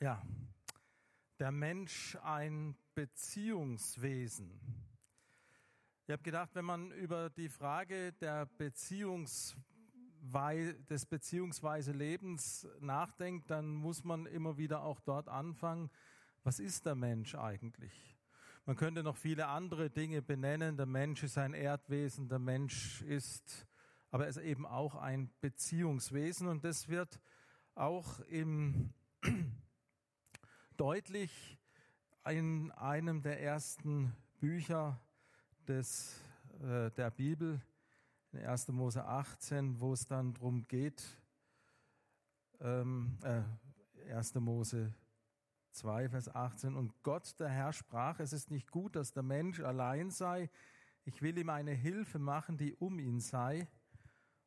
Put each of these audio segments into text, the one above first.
Ja, der Mensch ein Beziehungswesen. Ich habe gedacht, wenn man über die Frage der Beziehungsweise, des beziehungsweise Lebens nachdenkt, dann muss man immer wieder auch dort anfangen, was ist der Mensch eigentlich? Man könnte noch viele andere Dinge benennen. Der Mensch ist ein Erdwesen, der Mensch ist, aber er ist eben auch ein Beziehungswesen und das wird auch im deutlich in einem der ersten Bücher des, äh, der Bibel, in 1. Mose 18, wo es dann darum geht, ähm, äh, 1. Mose 2, Vers 18, und Gott, der Herr, sprach, es ist nicht gut, dass der Mensch allein sei, ich will ihm eine Hilfe machen, die um ihn sei.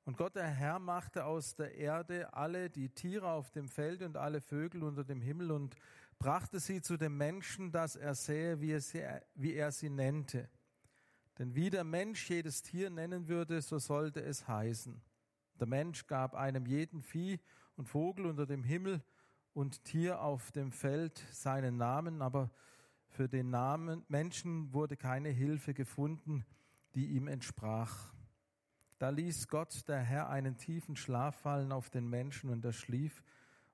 Und Gott der Herr machte aus der Erde alle die Tiere auf dem Feld und alle Vögel unter dem Himmel und brachte sie zu dem Menschen, dass er sähe, wie er sie, wie er sie nennte. Denn wie der Mensch jedes Tier nennen würde, so sollte es heißen. Der Mensch gab einem jeden Vieh und Vogel unter dem Himmel und Tier auf dem Feld seinen Namen, aber für den Namen Menschen wurde keine Hilfe gefunden, die ihm entsprach. Da ließ Gott der Herr einen tiefen Schlaf fallen auf den Menschen und er schlief.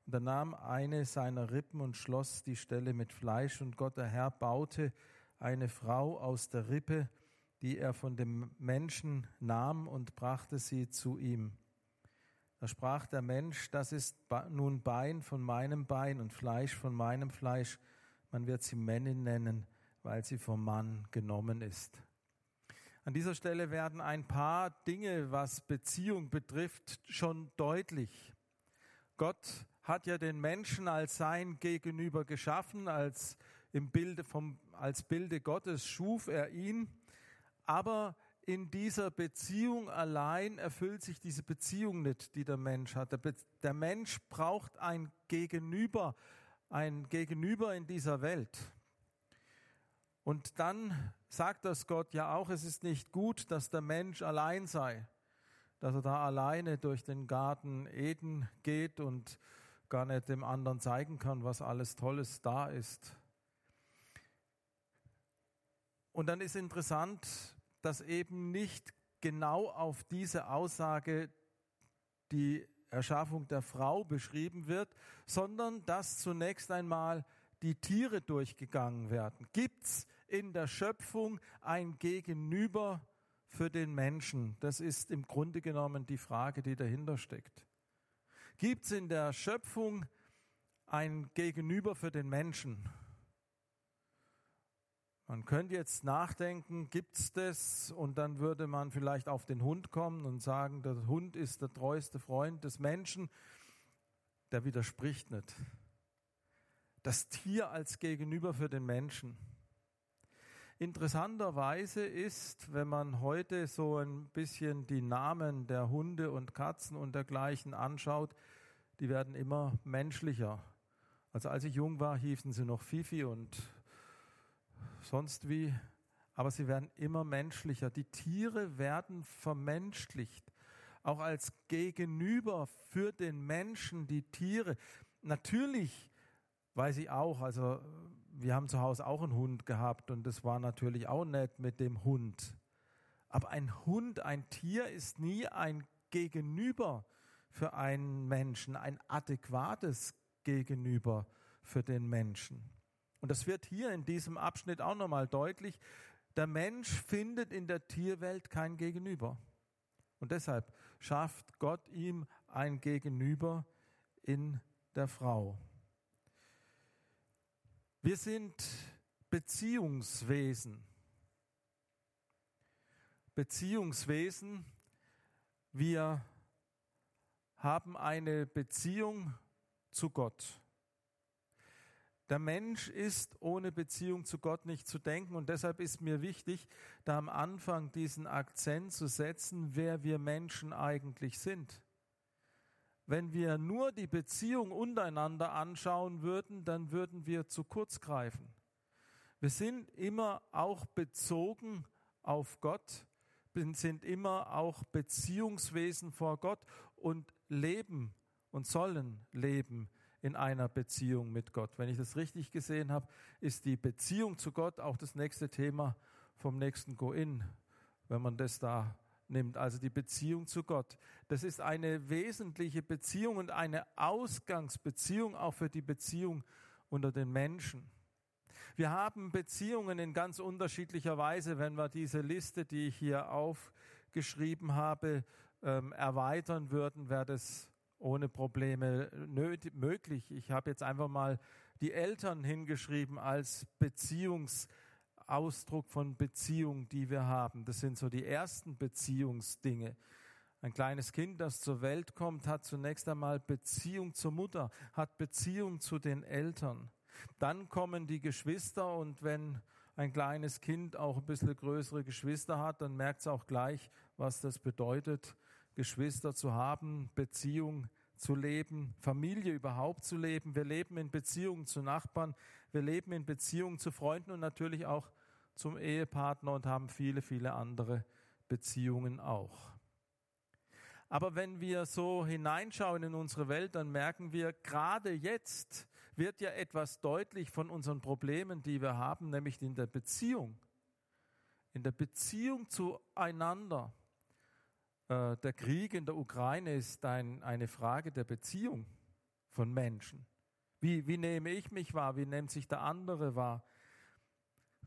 Und er nahm eine seiner Rippen und schloss die Stelle mit Fleisch. Und Gott der Herr baute eine Frau aus der Rippe, die er von dem Menschen nahm und brachte sie zu ihm. Da sprach der Mensch, das ist nun Bein von meinem Bein und Fleisch von meinem Fleisch. Man wird sie Männin nennen, weil sie vom Mann genommen ist. An dieser Stelle werden ein paar Dinge, was Beziehung betrifft, schon deutlich. Gott hat ja den Menschen als sein Gegenüber geschaffen, als im Bilde vom, als Bilde Gottes schuf er ihn. Aber in dieser Beziehung allein erfüllt sich diese Beziehung nicht, die der Mensch hat. Der, der Mensch braucht ein Gegenüber, ein Gegenüber in dieser Welt. Und dann sagt das Gott ja auch, es ist nicht gut, dass der Mensch allein sei, dass er da alleine durch den Garten Eden geht und gar nicht dem anderen zeigen kann, was alles Tolles da ist. Und dann ist interessant, dass eben nicht genau auf diese Aussage die Erschaffung der Frau beschrieben wird, sondern dass zunächst einmal die Tiere durchgegangen werden. Gibt's in der Schöpfung ein Gegenüber für den Menschen? Das ist im Grunde genommen die Frage, die dahinter steckt. Gibt's in der Schöpfung ein Gegenüber für den Menschen? Man könnte jetzt nachdenken, gibt's das? Und dann würde man vielleicht auf den Hund kommen und sagen, der Hund ist der treueste Freund des Menschen. Der widerspricht nicht das Tier als Gegenüber für den Menschen. Interessanterweise ist, wenn man heute so ein bisschen die Namen der Hunde und Katzen und dergleichen anschaut, die werden immer menschlicher. Also als ich jung war, hießen sie noch Fifi und sonst wie, aber sie werden immer menschlicher. Die Tiere werden vermenschlicht, auch als Gegenüber für den Menschen, die Tiere. Natürlich weiß ich auch, also wir haben zu Hause auch einen Hund gehabt und das war natürlich auch nett mit dem Hund. Aber ein Hund, ein Tier ist nie ein Gegenüber für einen Menschen, ein adäquates Gegenüber für den Menschen. Und das wird hier in diesem Abschnitt auch nochmal deutlich. Der Mensch findet in der Tierwelt kein Gegenüber. Und deshalb schafft Gott ihm ein Gegenüber in der Frau. Wir sind Beziehungswesen. Beziehungswesen. Wir haben eine Beziehung zu Gott. Der Mensch ist ohne Beziehung zu Gott nicht zu denken und deshalb ist mir wichtig, da am Anfang diesen Akzent zu setzen, wer wir Menschen eigentlich sind. Wenn wir nur die Beziehung untereinander anschauen würden, dann würden wir zu kurz greifen. Wir sind immer auch bezogen auf Gott, sind immer auch Beziehungswesen vor Gott und leben und sollen leben in einer Beziehung mit Gott. Wenn ich das richtig gesehen habe, ist die Beziehung zu Gott auch das nächste Thema vom nächsten Go-In, wenn man das da nimmt, also die Beziehung zu Gott. Das ist eine wesentliche Beziehung und eine Ausgangsbeziehung auch für die Beziehung unter den Menschen. Wir haben Beziehungen in ganz unterschiedlicher Weise, wenn wir diese Liste, die ich hier aufgeschrieben habe, ähm, erweitern würden, wäre das ohne Probleme möglich. Ich habe jetzt einfach mal die Eltern hingeschrieben als Beziehungsausdruck von Beziehung, die wir haben. Das sind so die ersten Beziehungsdinge. Ein kleines Kind, das zur Welt kommt, hat zunächst einmal Beziehung zur Mutter, hat Beziehung zu den Eltern. Dann kommen die Geschwister und wenn ein kleines Kind auch ein bisschen größere Geschwister hat, dann merkt es auch gleich, was das bedeutet, Geschwister zu haben, Beziehung zu leben, Familie überhaupt zu leben. Wir leben in Beziehungen zu Nachbarn, wir leben in Beziehungen zu Freunden und natürlich auch zum Ehepartner und haben viele, viele andere Beziehungen auch. Aber wenn wir so hineinschauen in unsere Welt, dann merken wir, gerade jetzt wird ja etwas deutlich von unseren Problemen, die wir haben, nämlich in der Beziehung. In der Beziehung zueinander. Äh, der Krieg in der Ukraine ist ein, eine Frage der Beziehung von Menschen. Wie, wie nehme ich mich wahr? Wie nimmt sich der andere wahr?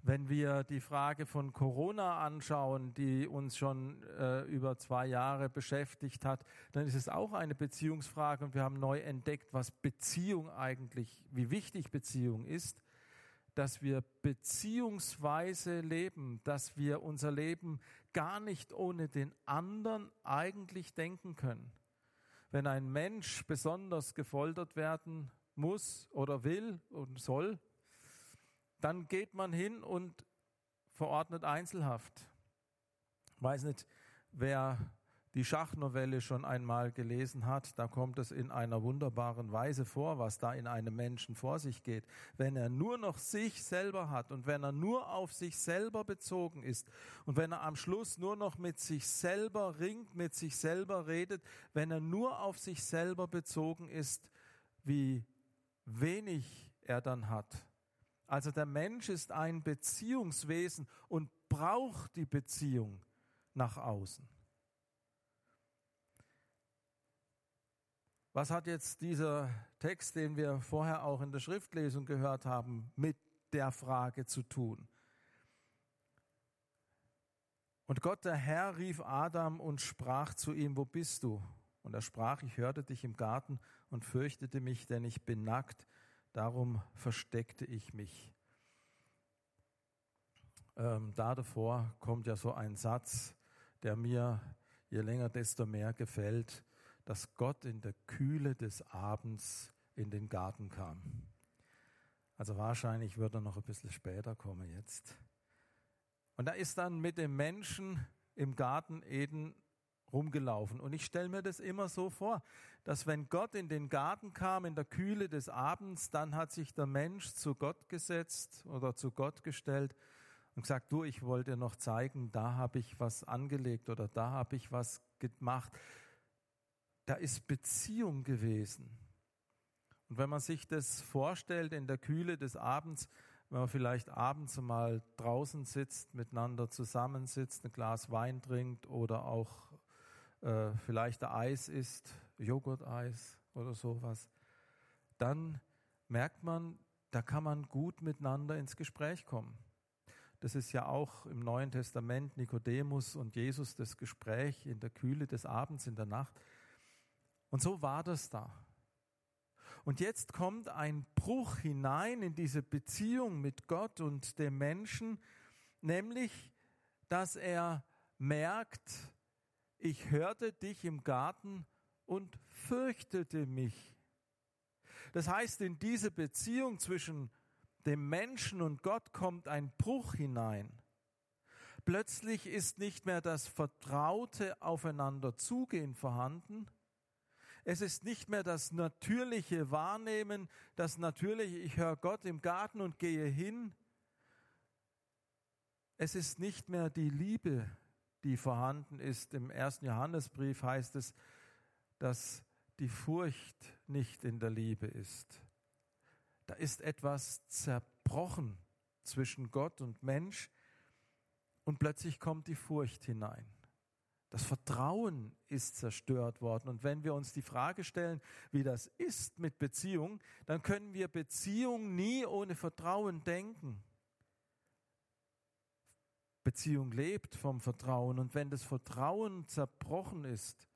Wenn wir die Frage von Corona anschauen, die uns schon äh, über zwei Jahre beschäftigt hat, dann ist es auch eine Beziehungsfrage und wir haben neu entdeckt, was Beziehung eigentlich, wie wichtig Beziehung ist dass wir beziehungsweise leben, dass wir unser Leben gar nicht ohne den anderen eigentlich denken können. Wenn ein Mensch besonders gefoltert werden muss oder will und soll, dann geht man hin und verordnet Einzelhaft. Ich weiß nicht, wer die Schachnovelle schon einmal gelesen hat, da kommt es in einer wunderbaren Weise vor, was da in einem Menschen vor sich geht. Wenn er nur noch sich selber hat und wenn er nur auf sich selber bezogen ist und wenn er am Schluss nur noch mit sich selber ringt, mit sich selber redet, wenn er nur auf sich selber bezogen ist, wie wenig er dann hat. Also der Mensch ist ein Beziehungswesen und braucht die Beziehung nach außen. Was hat jetzt dieser Text, den wir vorher auch in der Schriftlesung gehört haben, mit der Frage zu tun? Und Gott, der Herr, rief Adam und sprach zu ihm, wo bist du? Und er sprach, ich hörte dich im Garten und fürchtete mich, denn ich bin nackt, darum versteckte ich mich. Ähm, da davor kommt ja so ein Satz, der mir je länger, desto mehr gefällt dass Gott in der Kühle des Abends in den Garten kam. Also wahrscheinlich wird er noch ein bisschen später kommen jetzt. Und er ist dann mit dem Menschen im Garten Eden rumgelaufen. Und ich stelle mir das immer so vor, dass wenn Gott in den Garten kam, in der Kühle des Abends, dann hat sich der Mensch zu Gott gesetzt oder zu Gott gestellt und gesagt, du, ich wollte dir noch zeigen, da habe ich was angelegt oder da habe ich was gemacht da ist Beziehung gewesen. Und wenn man sich das vorstellt in der Kühle des Abends, wenn man vielleicht abends mal draußen sitzt, miteinander zusammensitzt, ein Glas Wein trinkt oder auch äh, vielleicht Eis isst, Joghurt-Eis oder sowas, dann merkt man, da kann man gut miteinander ins Gespräch kommen. Das ist ja auch im Neuen Testament Nikodemus und Jesus das Gespräch in der Kühle des Abends, in der Nacht. Und so war das da. Und jetzt kommt ein Bruch hinein in diese Beziehung mit Gott und dem Menschen, nämlich, dass er merkt, ich hörte dich im Garten und fürchtete mich. Das heißt, in diese Beziehung zwischen dem Menschen und Gott kommt ein Bruch hinein. Plötzlich ist nicht mehr das vertraute Aufeinander zugehen vorhanden, es ist nicht mehr das natürliche Wahrnehmen, das natürliche, ich höre Gott im Garten und gehe hin. Es ist nicht mehr die Liebe, die vorhanden ist. Im ersten Johannesbrief heißt es, dass die Furcht nicht in der Liebe ist. Da ist etwas zerbrochen zwischen Gott und Mensch und plötzlich kommt die Furcht hinein. Das Vertrauen ist zerstört worden. Und wenn wir uns die Frage stellen, wie das ist mit Beziehung, dann können wir Beziehung nie ohne Vertrauen denken. Beziehung lebt vom Vertrauen. Und wenn das Vertrauen zerbrochen ist,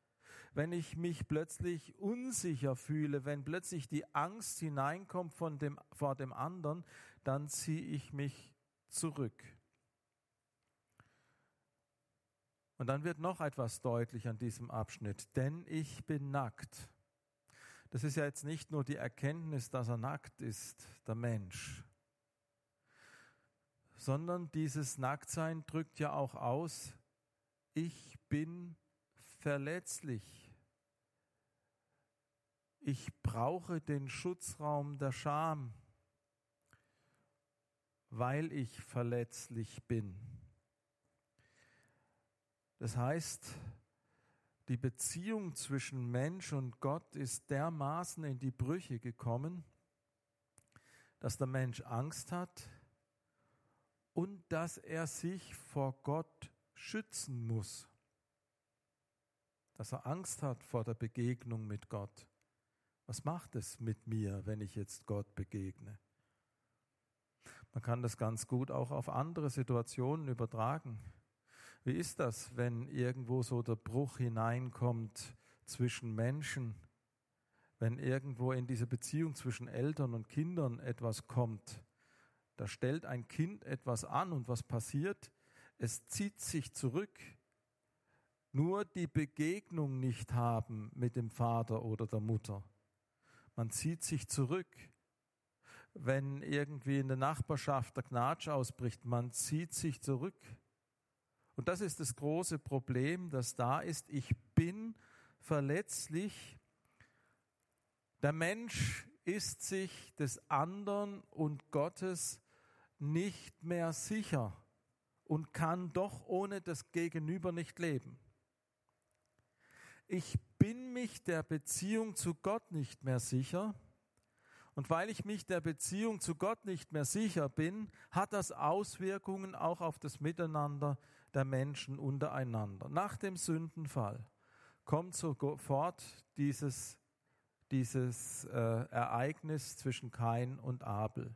wenn ich mich plötzlich unsicher fühle, wenn plötzlich die Angst hineinkommt von dem, vor dem anderen, dann ziehe ich mich zurück. Und dann wird noch etwas deutlich an diesem Abschnitt, denn ich bin nackt. Das ist ja jetzt nicht nur die Erkenntnis, dass er nackt ist, der Mensch, sondern dieses Nacktsein drückt ja auch aus, ich bin verletzlich. Ich brauche den Schutzraum der Scham, weil ich verletzlich bin. Das heißt, die Beziehung zwischen Mensch und Gott ist dermaßen in die Brüche gekommen, dass der Mensch Angst hat und dass er sich vor Gott schützen muss. Dass er Angst hat vor der Begegnung mit Gott. Was macht es mit mir, wenn ich jetzt Gott begegne? Man kann das ganz gut auch auf andere Situationen übertragen. Wie ist das, wenn irgendwo so der Bruch hineinkommt zwischen Menschen, wenn irgendwo in diese Beziehung zwischen Eltern und Kindern etwas kommt? Da stellt ein Kind etwas an und was passiert? Es zieht sich zurück. Nur die Begegnung nicht haben mit dem Vater oder der Mutter. Man zieht sich zurück. Wenn irgendwie in der Nachbarschaft der Gnatsch ausbricht, man zieht sich zurück. Und das ist das große Problem, das da ist. Ich bin verletzlich. Der Mensch ist sich des anderen und Gottes nicht mehr sicher und kann doch ohne das Gegenüber nicht leben. Ich bin mich der Beziehung zu Gott nicht mehr sicher. Und weil ich mich der Beziehung zu Gott nicht mehr sicher bin, hat das Auswirkungen auch auf das Miteinander der Menschen untereinander. Nach dem Sündenfall kommt sofort dieses, dieses äh, Ereignis zwischen Kain und Abel.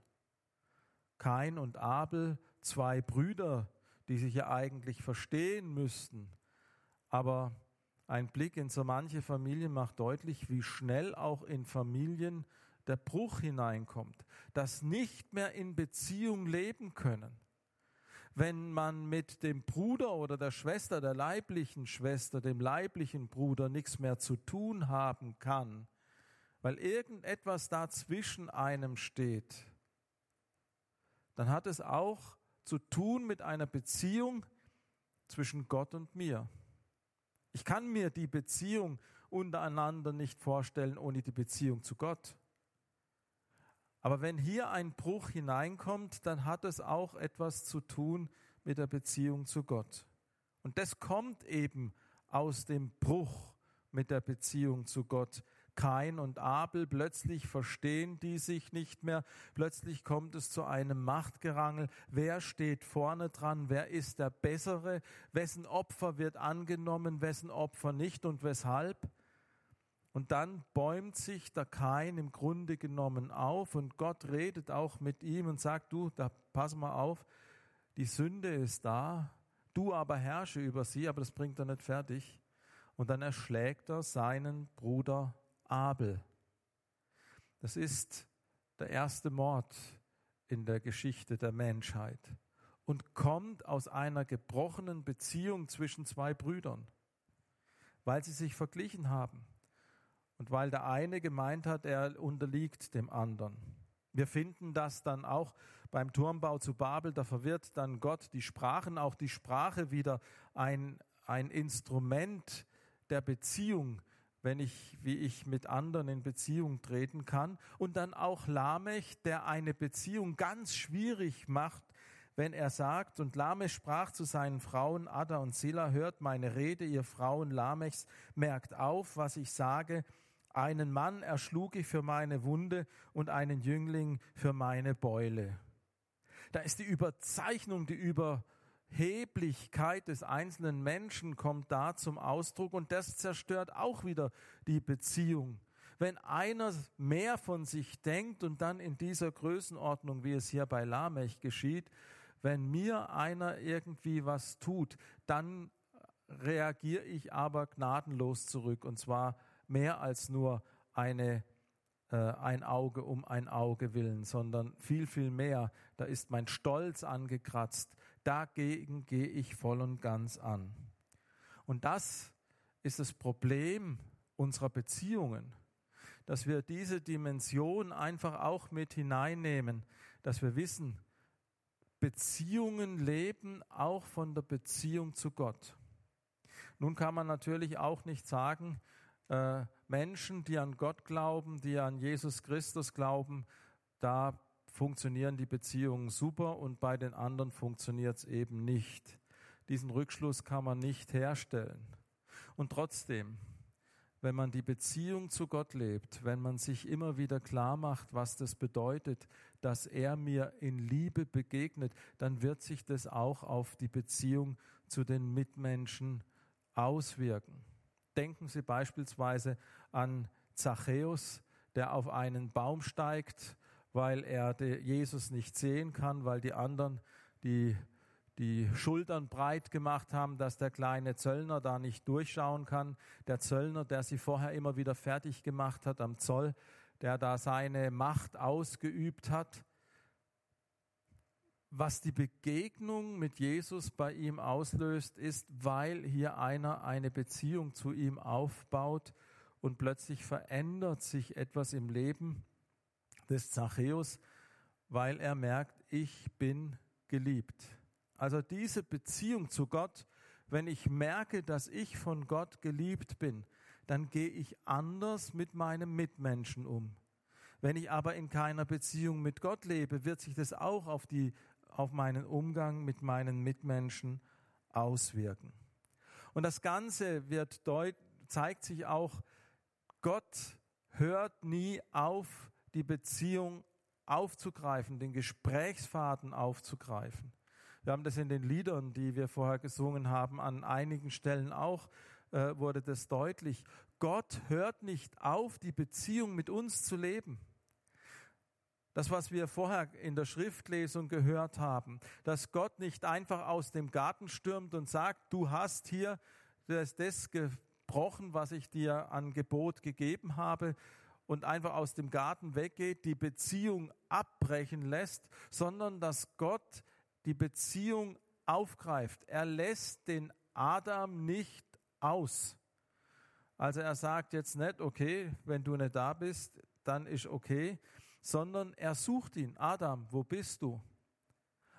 Kain und Abel, zwei Brüder, die sich ja eigentlich verstehen müssten, aber ein Blick in so manche Familien macht deutlich, wie schnell auch in Familien der Bruch hineinkommt, dass nicht mehr in Beziehung leben können. Wenn man mit dem Bruder oder der Schwester, der leiblichen Schwester, dem leiblichen Bruder nichts mehr zu tun haben kann, weil irgendetwas dazwischen einem steht, dann hat es auch zu tun mit einer Beziehung zwischen Gott und mir. Ich kann mir die Beziehung untereinander nicht vorstellen ohne die Beziehung zu Gott. Aber wenn hier ein Bruch hineinkommt, dann hat es auch etwas zu tun mit der Beziehung zu Gott. Und das kommt eben aus dem Bruch mit der Beziehung zu Gott. Kain und Abel, plötzlich verstehen die sich nicht mehr, plötzlich kommt es zu einem Machtgerangel, wer steht vorne dran, wer ist der Bessere, wessen Opfer wird angenommen, wessen Opfer nicht und weshalb. Und dann bäumt sich der Kain im Grunde genommen auf und Gott redet auch mit ihm und sagt, du, da pass mal auf, die Sünde ist da, du aber herrsche über sie, aber das bringt er nicht fertig. Und dann erschlägt er seinen Bruder Abel. Das ist der erste Mord in der Geschichte der Menschheit und kommt aus einer gebrochenen Beziehung zwischen zwei Brüdern, weil sie sich verglichen haben und weil der eine gemeint hat, er unterliegt dem anderen. Wir finden das dann auch beim Turmbau zu Babel, da verwirrt dann Gott die Sprachen, auch die Sprache wieder ein, ein Instrument der Beziehung, wenn ich, wie ich mit anderen in Beziehung treten kann. Und dann auch Lamech, der eine Beziehung ganz schwierig macht, wenn er sagt, und Lamech sprach zu seinen Frauen Ada und Silla, hört meine Rede, ihr Frauen Lamechs, merkt auf, was ich sage, Einen Mann erschlug ich für meine Wunde und einen Jüngling für meine Beule. Da ist die Überzeichnung, die Überheblichkeit des einzelnen Menschen kommt da zum Ausdruck und das zerstört auch wieder die Beziehung. Wenn einer mehr von sich denkt und dann in dieser Größenordnung, wie es hier bei Lamech geschieht, wenn mir einer irgendwie was tut, dann reagiere ich aber gnadenlos zurück und zwar mehr als nur eine, äh, ein Auge um ein Auge willen, sondern viel, viel mehr. Da ist mein Stolz angekratzt. Dagegen gehe ich voll und ganz an. Und das ist das Problem unserer Beziehungen, dass wir diese Dimension einfach auch mit hineinnehmen, dass wir wissen, Beziehungen leben auch von der Beziehung zu Gott. Nun kann man natürlich auch nicht sagen, äh, Menschen, die an Gott glauben, die an Jesus Christus glauben, da funktionieren die Beziehungen super und bei den anderen funktioniert es eben nicht. Diesen Rückschluss kann man nicht herstellen. Und trotzdem, wenn man die Beziehung zu Gott lebt, wenn man sich immer wieder klar macht, was das bedeutet, dass er mir in Liebe begegnet, dann wird sich das auch auf die Beziehung zu den Mitmenschen auswirken. Denken Sie beispielsweise an Zachäus, der auf einen Baum steigt, weil er Jesus nicht sehen kann, weil die anderen die, die Schultern breit gemacht haben, dass der kleine Zöllner da nicht durchschauen kann. Der Zöllner, der sie vorher immer wieder fertig gemacht hat am Zoll, der da seine Macht ausgeübt hat was die Begegnung mit Jesus bei ihm auslöst, ist, weil hier einer eine Beziehung zu ihm aufbaut und plötzlich verändert sich etwas im Leben des Zachäus, weil er merkt, ich bin geliebt. Also diese Beziehung zu Gott, wenn ich merke, dass ich von Gott geliebt bin, dann gehe ich anders mit meinem Mitmenschen um. Wenn ich aber in keiner Beziehung mit Gott lebe, wird sich das auch auf die auf meinen Umgang mit meinen Mitmenschen auswirken. Und das Ganze wird deut zeigt sich auch, Gott hört nie auf, die Beziehung aufzugreifen, den Gesprächsfaden aufzugreifen. Wir haben das in den Liedern, die wir vorher gesungen haben, an einigen Stellen auch, äh, wurde das deutlich. Gott hört nicht auf, die Beziehung mit uns zu leben. Das, was wir vorher in der Schriftlesung gehört haben, dass Gott nicht einfach aus dem Garten stürmt und sagt, du hast hier das, das gebrochen, was ich dir an Gebot gegeben habe, und einfach aus dem Garten weggeht, die Beziehung abbrechen lässt, sondern dass Gott die Beziehung aufgreift. Er lässt den Adam nicht aus. Also er sagt jetzt nicht, okay, wenn du nicht da bist, dann ist okay, sondern er sucht ihn. Adam, wo bist du?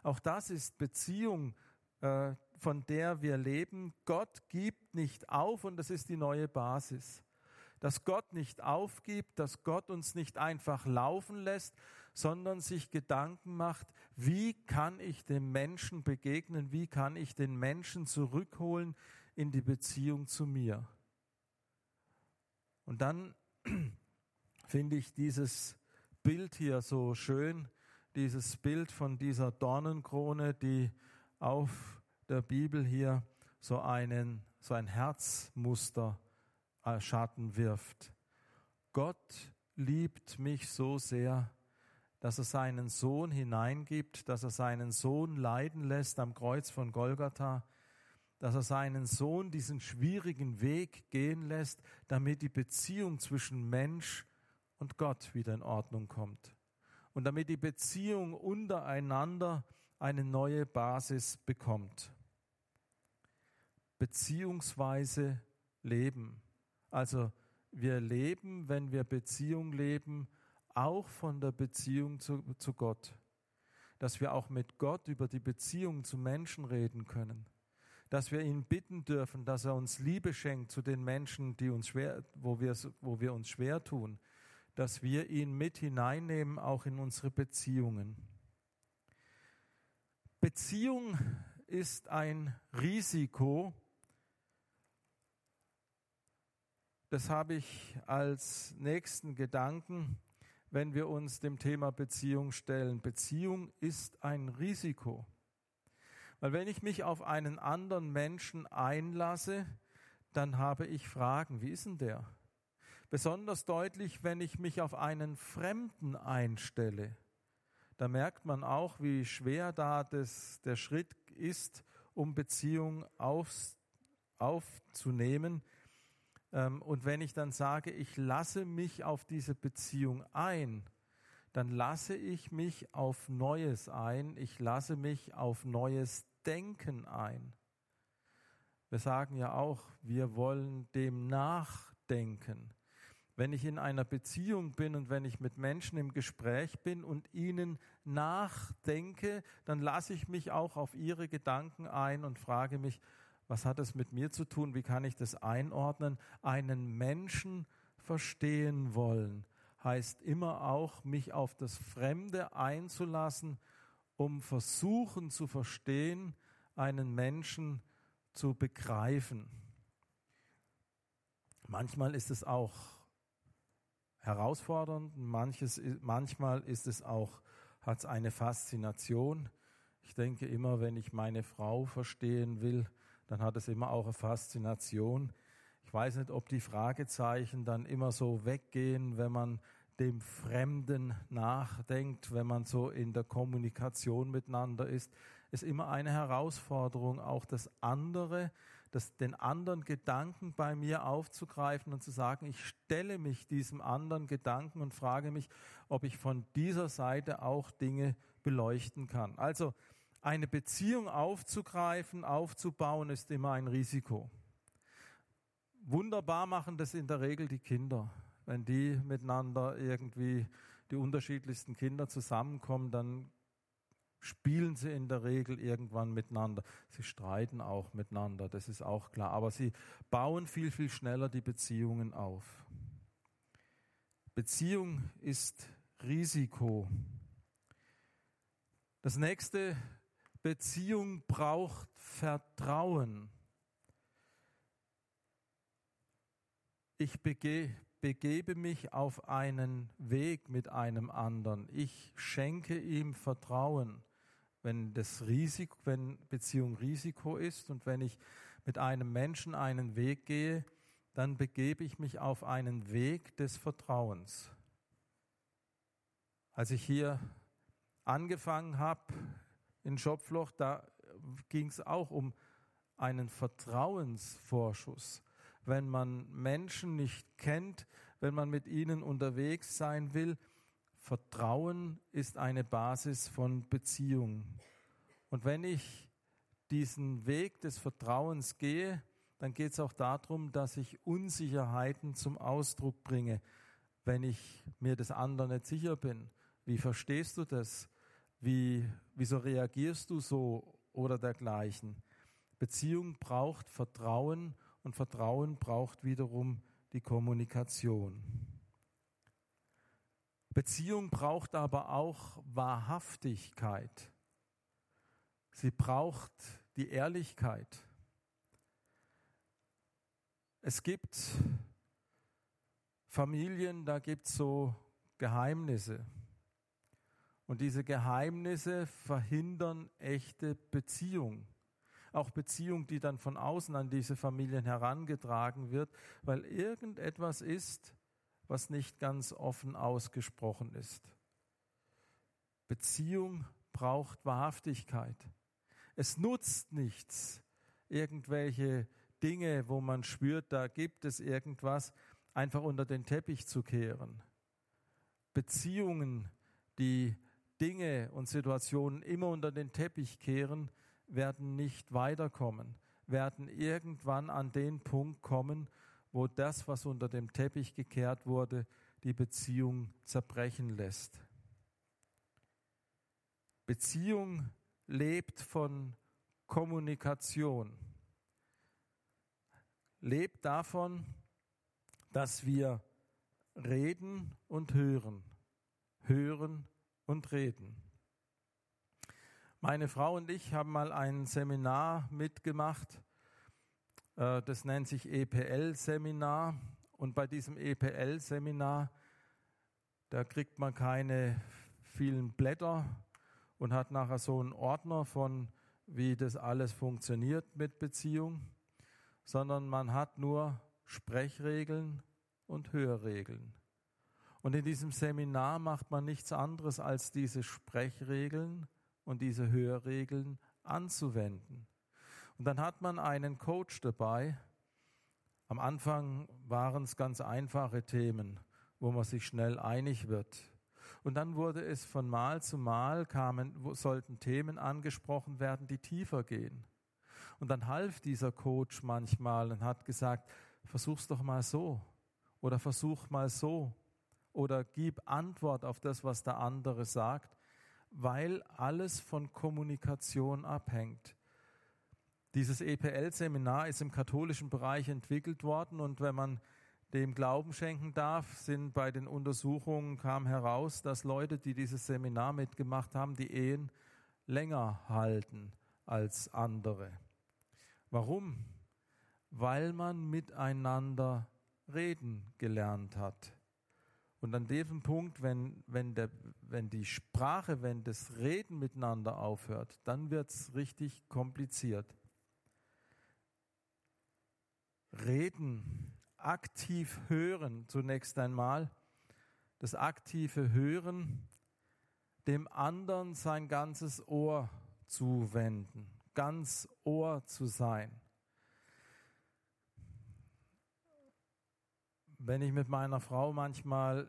Auch das ist Beziehung, äh, von der wir leben. Gott gibt nicht auf und das ist die neue Basis. Dass Gott nicht aufgibt, dass Gott uns nicht einfach laufen lässt, sondern sich Gedanken macht, wie kann ich dem Menschen begegnen, wie kann ich den Menschen zurückholen in die Beziehung zu mir. Und dann finde ich dieses Bild hier so schön, dieses Bild von dieser Dornenkrone, die auf der Bibel hier so einen, so ein Herzmuster Schatten wirft. Gott liebt mich so sehr, dass er seinen Sohn hineingibt, dass er seinen Sohn leiden lässt am Kreuz von Golgatha, dass er seinen Sohn diesen schwierigen Weg gehen lässt, damit die Beziehung zwischen Mensch und Gott wieder in Ordnung kommt. Und damit die Beziehung untereinander eine neue Basis bekommt. Beziehungsweise leben. Also wir leben, wenn wir Beziehung leben, auch von der Beziehung zu, zu Gott. Dass wir auch mit Gott über die Beziehung zu Menschen reden können. Dass wir ihn bitten dürfen, dass er uns Liebe schenkt zu den Menschen, die uns schwer, wo wir, wo wir uns schwer tun dass wir ihn mit hineinnehmen, auch in unsere Beziehungen. Beziehung ist ein Risiko, das habe ich als nächsten Gedanken, wenn wir uns dem Thema Beziehung stellen. Beziehung ist ein Risiko. Weil wenn ich mich auf einen anderen Menschen einlasse, dann habe ich Fragen. Wie ist denn der? Besonders deutlich, wenn ich mich auf einen Fremden einstelle. Da merkt man auch, wie schwer da das, der Schritt ist, um Beziehung auf, aufzunehmen. Ähm, und wenn ich dann sage, ich lasse mich auf diese Beziehung ein, dann lasse ich mich auf Neues ein, ich lasse mich auf neues Denken ein. Wir sagen ja auch, wir wollen dem nachdenken. Wenn ich in einer Beziehung bin und wenn ich mit Menschen im Gespräch bin und ihnen nachdenke, dann lasse ich mich auch auf ihre Gedanken ein und frage mich, was hat es mit mir zu tun? Wie kann ich das einordnen? Einen Menschen verstehen wollen heißt immer auch, mich auf das Fremde einzulassen, um versuchen zu verstehen, einen Menschen zu begreifen. Manchmal ist es auch herausfordernd, manches, manchmal ist es auch, hat es eine Faszination. Ich denke immer, wenn ich meine Frau verstehen will, dann hat es immer auch eine Faszination. Ich weiß nicht, ob die Fragezeichen dann immer so weggehen, wenn man dem Fremden nachdenkt, wenn man so in der Kommunikation miteinander ist, ist immer eine Herausforderung, auch das andere, das, den anderen Gedanken bei mir aufzugreifen und zu sagen, ich stelle mich diesem anderen Gedanken und frage mich, ob ich von dieser Seite auch Dinge beleuchten kann. Also eine Beziehung aufzugreifen, aufzubauen, ist immer ein Risiko. Wunderbar machen das in der Regel die Kinder wenn die miteinander irgendwie die unterschiedlichsten Kinder zusammenkommen, dann spielen sie in der Regel irgendwann miteinander. Sie streiten auch miteinander, das ist auch klar. Aber sie bauen viel, viel schneller die Beziehungen auf. Beziehung ist Risiko. Das nächste, Beziehung braucht Vertrauen. Ich begehe begebe mich auf einen Weg mit einem anderen. Ich schenke ihm Vertrauen. Wenn das Risiko, wenn Beziehung Risiko ist und wenn ich mit einem Menschen einen Weg gehe, dann begebe ich mich auf einen Weg des Vertrauens. Als ich hier angefangen habe in Schopfloch, da ging es auch um einen Vertrauensvorschuss wenn man Menschen nicht kennt, wenn man mit ihnen unterwegs sein will. Vertrauen ist eine Basis von Beziehung. Und wenn ich diesen Weg des Vertrauens gehe, dann geht es auch darum, dass ich Unsicherheiten zum Ausdruck bringe, wenn ich mir des anderen nicht sicher bin. Wie verstehst du das? Wie, wieso reagierst du so oder dergleichen? Beziehung braucht Vertrauen und Vertrauen braucht wiederum die Kommunikation. Beziehung braucht aber auch Wahrhaftigkeit. Sie braucht die Ehrlichkeit. Es gibt Familien, da gibt es so Geheimnisse. Und diese Geheimnisse verhindern echte Beziehung auch Beziehung, die dann von außen an diese Familien herangetragen wird, weil irgendetwas ist, was nicht ganz offen ausgesprochen ist. Beziehung braucht Wahrhaftigkeit. Es nutzt nichts, irgendwelche Dinge, wo man spürt, da gibt es irgendwas, einfach unter den Teppich zu kehren. Beziehungen, die Dinge und Situationen immer unter den Teppich kehren, werden nicht weiterkommen, werden irgendwann an den Punkt kommen, wo das, was unter dem Teppich gekehrt wurde, die Beziehung zerbrechen lässt. Beziehung lebt von Kommunikation, lebt davon, dass wir reden und hören, hören und reden. Meine Frau und ich haben mal ein Seminar mitgemacht. Äh, das nennt sich EPL-Seminar. Und bei diesem EPL-Seminar, da kriegt man keine vielen Blätter und hat nachher so einen Ordner von, wie das alles funktioniert mit Beziehung, sondern man hat nur Sprechregeln und Hörregeln. Und in diesem Seminar macht man nichts anderes, als diese Sprechregeln und diese Hörregeln anzuwenden. Und dann hat man einen Coach dabei. Am Anfang waren es ganz einfache Themen, wo man sich schnell einig wird. Und dann wurde es von Mal zu Mal kamen, sollten Themen angesprochen werden, die tiefer gehen. Und dann half dieser Coach manchmal und hat gesagt, versuch's doch mal so oder versuch mal so oder gib Antwort auf das, was der andere sagt, weil alles von Kommunikation abhängt. Dieses EPL-Seminar ist im katholischen Bereich entwickelt worden und wenn man dem Glauben schenken darf, sind bei den Untersuchungen kam heraus, dass Leute, die dieses Seminar mitgemacht haben, die Ehen länger halten als andere. Warum? Weil man miteinander reden gelernt hat. Und an diesem Punkt, wenn, wenn, der, wenn die Sprache, wenn das Reden miteinander aufhört, dann wird es richtig kompliziert. Reden, aktiv hören zunächst einmal, das aktive Hören, dem anderen sein ganzes Ohr zuwenden, ganz Ohr zu sein. Wenn ich mit meiner Frau manchmal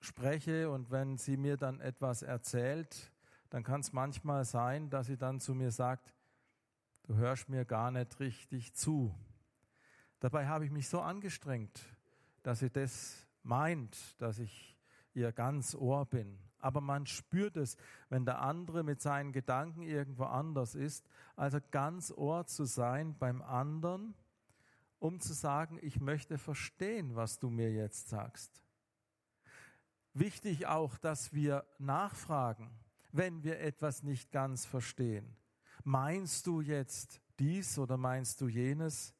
spreche und wenn sie mir dann etwas erzählt, dann kann es manchmal sein, dass sie dann zu mir sagt, du hörst mir gar nicht richtig zu. Dabei habe ich mich so angestrengt, dass sie das meint, dass ich ihr ganz Ohr bin. Aber man spürt es, wenn der andere mit seinen Gedanken irgendwo anders ist, also ganz Ohr zu sein beim anderen um zu sagen, ich möchte verstehen, was du mir jetzt sagst. Wichtig auch, dass wir nachfragen, wenn wir etwas nicht ganz verstehen. Meinst du jetzt dies oder meinst du jenes?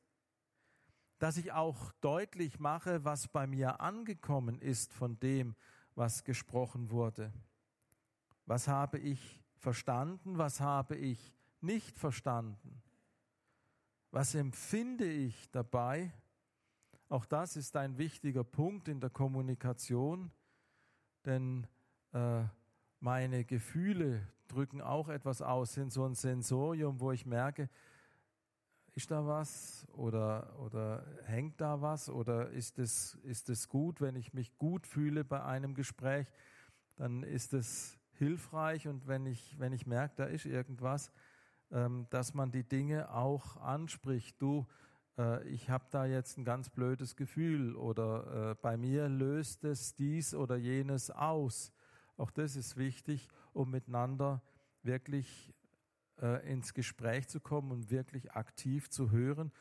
Dass ich auch deutlich mache, was bei mir angekommen ist von dem, was gesprochen wurde. Was habe ich verstanden, was habe ich nicht verstanden? Was empfinde ich dabei? Auch das ist ein wichtiger Punkt in der Kommunikation, denn äh, meine Gefühle drücken auch etwas aus, sind so ein Sensorium, wo ich merke, ist da was oder, oder hängt da was oder ist es, ist es gut, wenn ich mich gut fühle bei einem Gespräch, dann ist es hilfreich und wenn ich, wenn ich merke, da ist irgendwas, dass man die Dinge auch anspricht. Du, äh, ich habe da jetzt ein ganz blödes Gefühl oder äh, bei mir löst es dies oder jenes aus. Auch das ist wichtig, um miteinander wirklich äh, ins Gespräch zu kommen und wirklich aktiv zu hören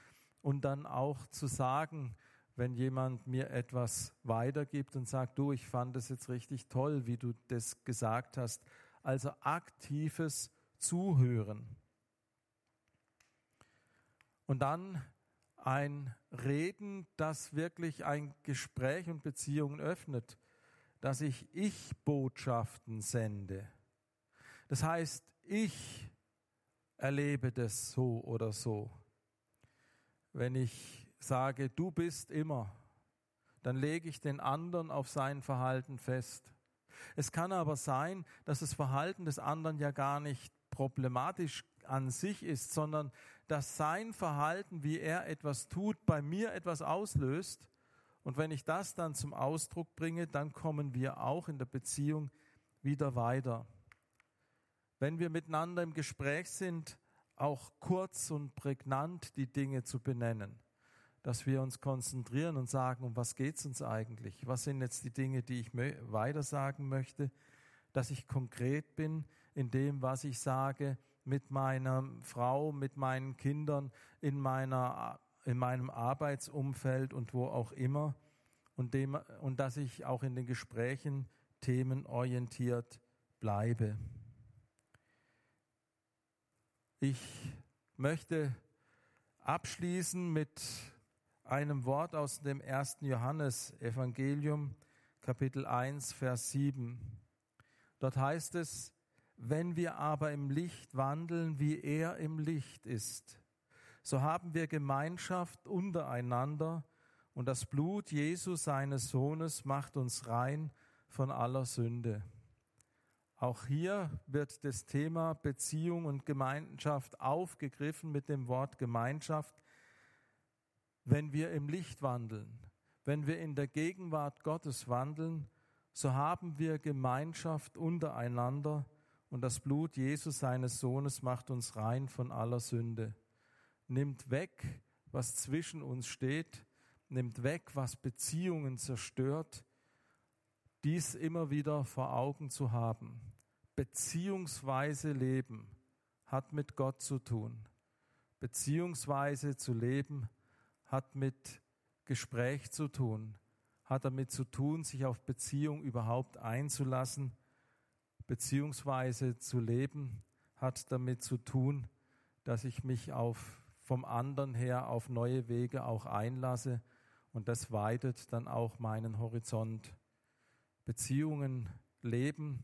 und dann auch zu sagen, wenn jemand mir etwas weitergibt und sagt, du, ich fand es jetzt richtig toll, wie du das gesagt hast. Also aktives Zuhören. Und dann ein Reden, das wirklich ein Gespräch und Beziehungen öffnet, dass ich Ich-Botschaften sende. Das heißt, ich erlebe das so oder so. Wenn ich sage, du bist immer, dann lege ich den anderen auf sein Verhalten fest. Es kann aber sein, dass das Verhalten des anderen ja gar nicht problematisch an sich ist, sondern dass sein Verhalten, wie er etwas tut, bei mir etwas auslöst. Und wenn ich das dann zum Ausdruck bringe, dann kommen wir auch in der Beziehung wieder weiter. Wenn wir miteinander im Gespräch sind, auch kurz und prägnant die Dinge zu benennen, dass wir uns konzentrieren und sagen, um was geht es uns eigentlich? Was sind jetzt die Dinge, die ich weiter sagen möchte? Dass ich konkret bin in dem, was ich sage, mit meiner Frau, mit meinen Kindern, in, meiner, in meinem Arbeitsumfeld und wo auch immer. Und, dem, und dass ich auch in den Gesprächen themenorientiert bleibe. Ich möchte abschließen mit einem Wort aus dem ersten Johannes Evangelium, Kapitel 1, Vers 7. Dort heißt es, wenn wir aber im Licht wandeln, wie er im Licht ist, so haben wir Gemeinschaft untereinander und das Blut Jesu seines Sohnes macht uns rein von aller Sünde. Auch hier wird das Thema Beziehung und Gemeinschaft aufgegriffen mit dem Wort Gemeinschaft. Wenn wir im Licht wandeln, wenn wir in der Gegenwart Gottes wandeln, so haben wir Gemeinschaft untereinander und das Blut Jesus seines Sohnes macht uns rein von aller Sünde. Nimmt weg, was zwischen uns steht, nimmt weg, was Beziehungen zerstört, dies immer wieder vor Augen zu haben. Beziehungsweise leben hat mit Gott zu tun. Beziehungsweise zu leben hat mit Gespräch zu tun, hat damit zu tun, sich auf Beziehung überhaupt einzulassen beziehungsweise zu leben, hat damit zu tun, dass ich mich auf, vom anderen her auf neue Wege auch einlasse und das weitet dann auch meinen Horizont. Beziehungen leben,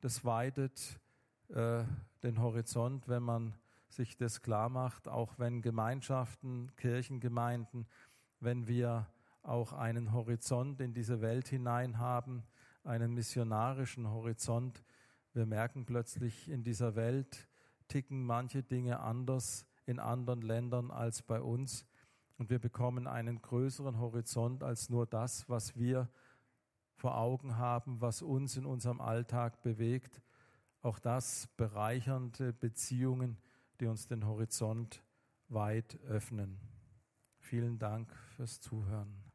das weitet äh, den Horizont, wenn man sich das klar macht, auch wenn Gemeinschaften, Kirchengemeinden, wenn wir auch einen Horizont in diese Welt hinein haben, einen missionarischen Horizont, wir merken plötzlich, in dieser Welt ticken manche Dinge anders in anderen Ländern als bei uns. Und wir bekommen einen größeren Horizont als nur das, was wir vor Augen haben, was uns in unserem Alltag bewegt. Auch das bereichernde Beziehungen, die uns den Horizont weit öffnen. Vielen Dank fürs Zuhören.